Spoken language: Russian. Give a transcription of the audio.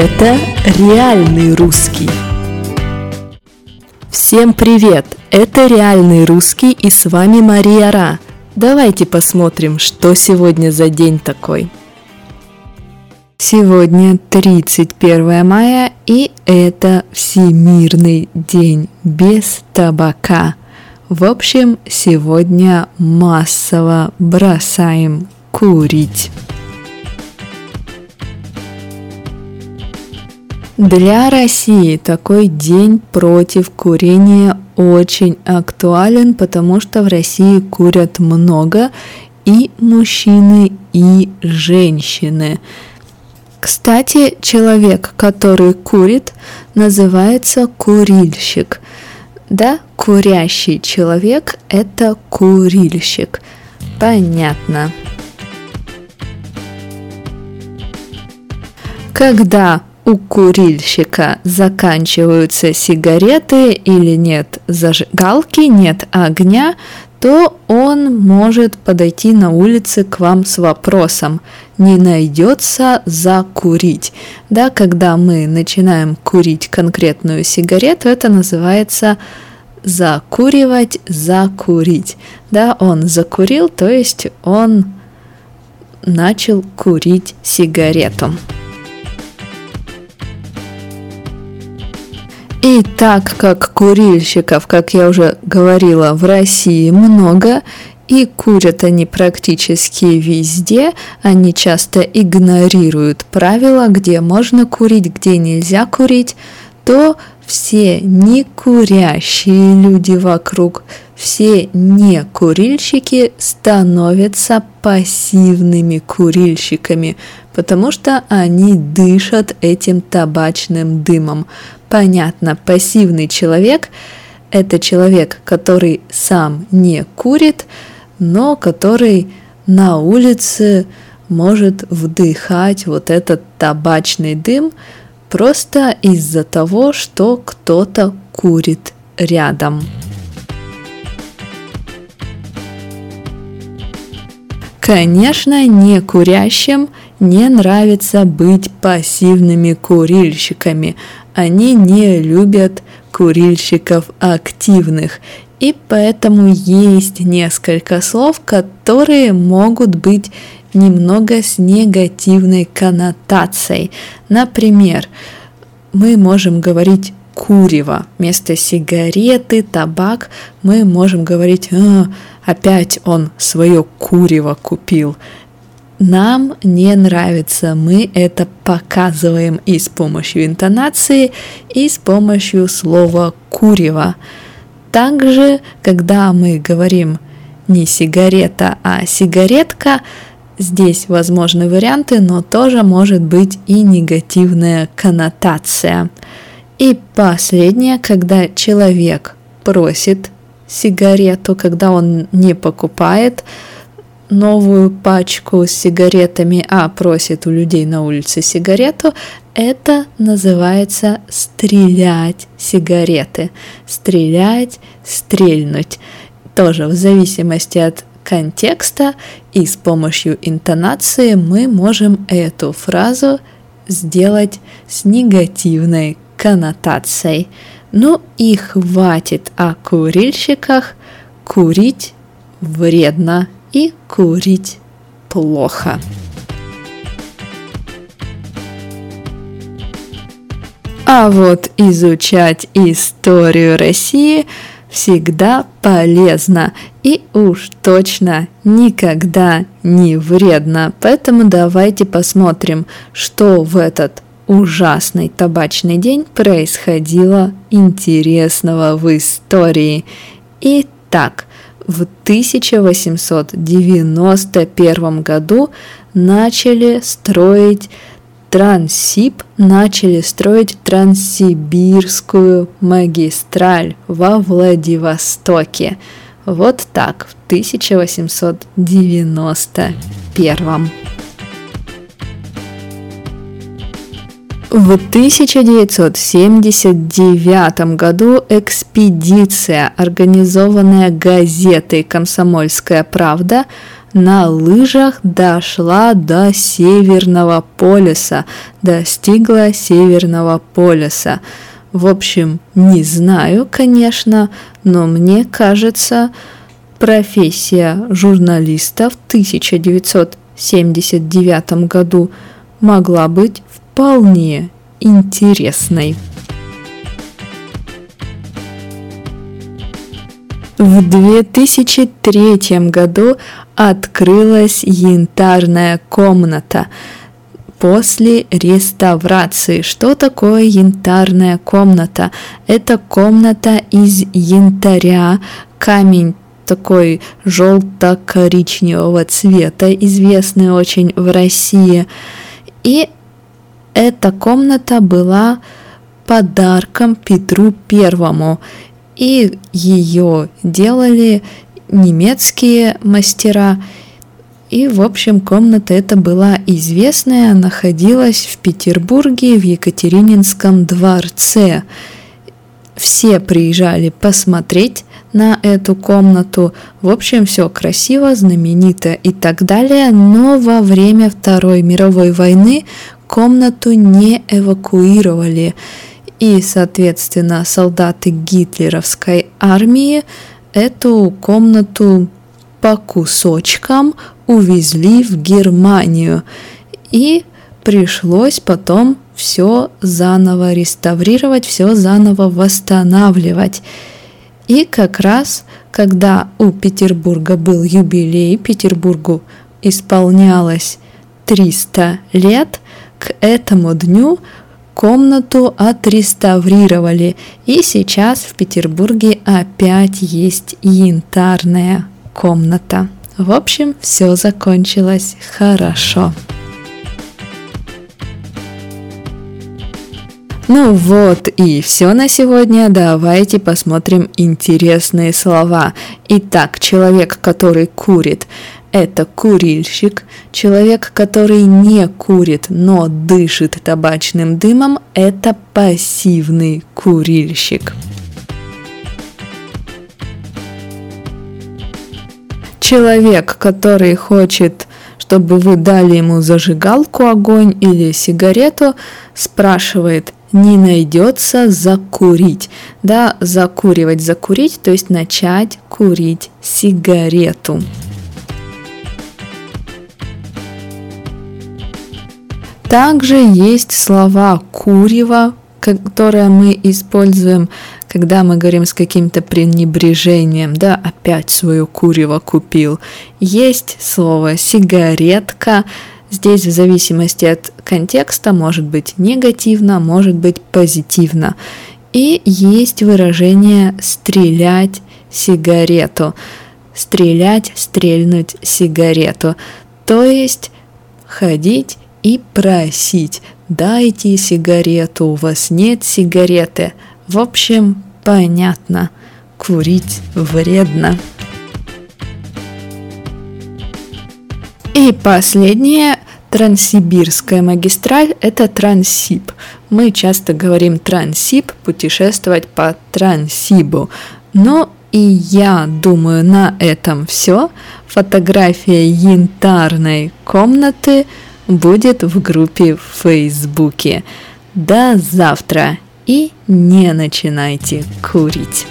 Это реальный русский. Всем привет! Это реальный русский и с вами Мария Ра. Давайте посмотрим, что сегодня за день такой. Сегодня 31 мая и это Всемирный день без табака. В общем, сегодня массово бросаем курить. Для России такой день против курения очень актуален, потому что в России курят много и мужчины, и женщины. Кстати, человек, который курит, называется курильщик. Да, курящий человек – это курильщик. Понятно. Когда у курильщика заканчиваются сигареты или нет зажигалки, нет огня, то он может подойти на улице к вам с вопросом, не найдется закурить. Да, когда мы начинаем курить конкретную сигарету, это называется закуривать, закурить. Да, он закурил, то есть он начал курить сигарету. И так как курильщиков, как я уже говорила, в России много, и курят они практически везде, они часто игнорируют правила, где можно курить, где нельзя курить, то все некурящие люди вокруг, все некурильщики становятся пассивными курильщиками, потому что они дышат этим табачным дымом. Понятно, пассивный человек – это человек, который сам не курит, но который на улице может вдыхать вот этот табачный дым просто из-за того, что кто-то курит рядом. Конечно, не курящим не нравится быть пассивными курильщиками. Они не любят курильщиков активных. И поэтому есть несколько слов, которые могут быть немного с негативной коннотацией. Например, мы можем говорить курево. Вместо сигареты, табак мы можем говорить, а, опять он свое курево купил. Нам не нравится, мы это показываем и с помощью интонации, и с помощью слова курево. Также, когда мы говорим не сигарета, а сигаретка, здесь возможны варианты, но тоже может быть и негативная коннотация. И последнее, когда человек просит сигарету, когда он не покупает новую пачку с сигаретами, а просит у людей на улице сигарету, это называется стрелять сигареты. Стрелять, стрельнуть. Тоже в зависимости от контекста и с помощью интонации мы можем эту фразу сделать с негативной коннотацией. Ну и хватит о курильщиках. Курить вредно и курить плохо. А вот изучать историю России всегда полезно и уж точно никогда не вредно. Поэтому давайте посмотрим, что в этот ужасный табачный день происходило интересного в истории. Итак, в 1891 году начали строить Транссиб начали строить Транссибирскую магистраль во Владивостоке. Вот так, в 1891. В 1979 году экспедиция, организованная газетой «Комсомольская правда», на лыжах дошла до Северного полюса, достигла Северного полюса. В общем, не знаю, конечно, но мне кажется, профессия журналиста в 1979 году могла быть вполне интересной. В 2003 году открылась янтарная комната после реставрации. Что такое янтарная комната? Это комната из янтаря, камень такой желто-коричневого цвета, известный очень в России. И эта комната была подарком Петру Первому и ее делали немецкие мастера. И, в общем, комната эта была известная, находилась в Петербурге, в Екатерининском дворце. Все приезжали посмотреть на эту комнату. В общем, все красиво, знаменито и так далее. Но во время Второй мировой войны комнату не эвакуировали и, соответственно, солдаты гитлеровской армии эту комнату по кусочкам увезли в Германию. И пришлось потом все заново реставрировать, все заново восстанавливать. И как раз, когда у Петербурга был юбилей, Петербургу исполнялось 300 лет, к этому дню комнату отреставрировали, и сейчас в Петербурге опять есть янтарная комната. В общем, все закончилось хорошо. Ну вот и все на сегодня. Давайте посмотрим интересные слова. Итак, человек, который курит, это курильщик, человек, который не курит, но дышит табачным дымом, это пассивный курильщик. Человек, который хочет, чтобы вы дали ему зажигалку, огонь или сигарету, спрашивает, не найдется закурить. Да, закуривать, закурить, то есть начать курить сигарету. Также есть слова курево, которые мы используем, когда мы говорим с каким-то пренебрежением, да, опять свое курево купил. Есть слово сигаретка, здесь в зависимости от контекста может быть негативно, может быть позитивно. И есть выражение стрелять сигарету. Стрелять, стрельнуть сигарету. То есть ходить и просить «дайте сигарету, у вас нет сигареты». В общем, понятно, курить вредно. И последнее, Транссибирская магистраль – это Транссиб. Мы часто говорим Транссиб, путешествовать по Транссибу. Но и я думаю, на этом все. Фотография янтарной комнаты – будет в группе в Фейсбуке. До завтра и не начинайте курить.